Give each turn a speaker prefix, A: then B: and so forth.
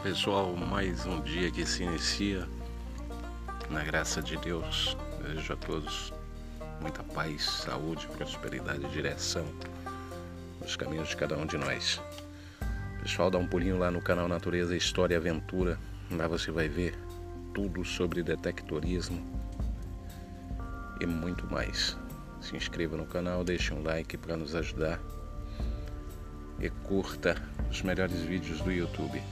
A: pessoal, mais um dia que se inicia. Na graça de Deus, desejo a todos muita paz, saúde, prosperidade e direção nos caminhos de cada um de nós. Pessoal, dá um pulinho lá no canal Natureza, História e Aventura. Lá você vai ver tudo sobre detectorismo e muito mais. Se inscreva no canal, deixe um like para nos ajudar e curta os melhores vídeos do YouTube.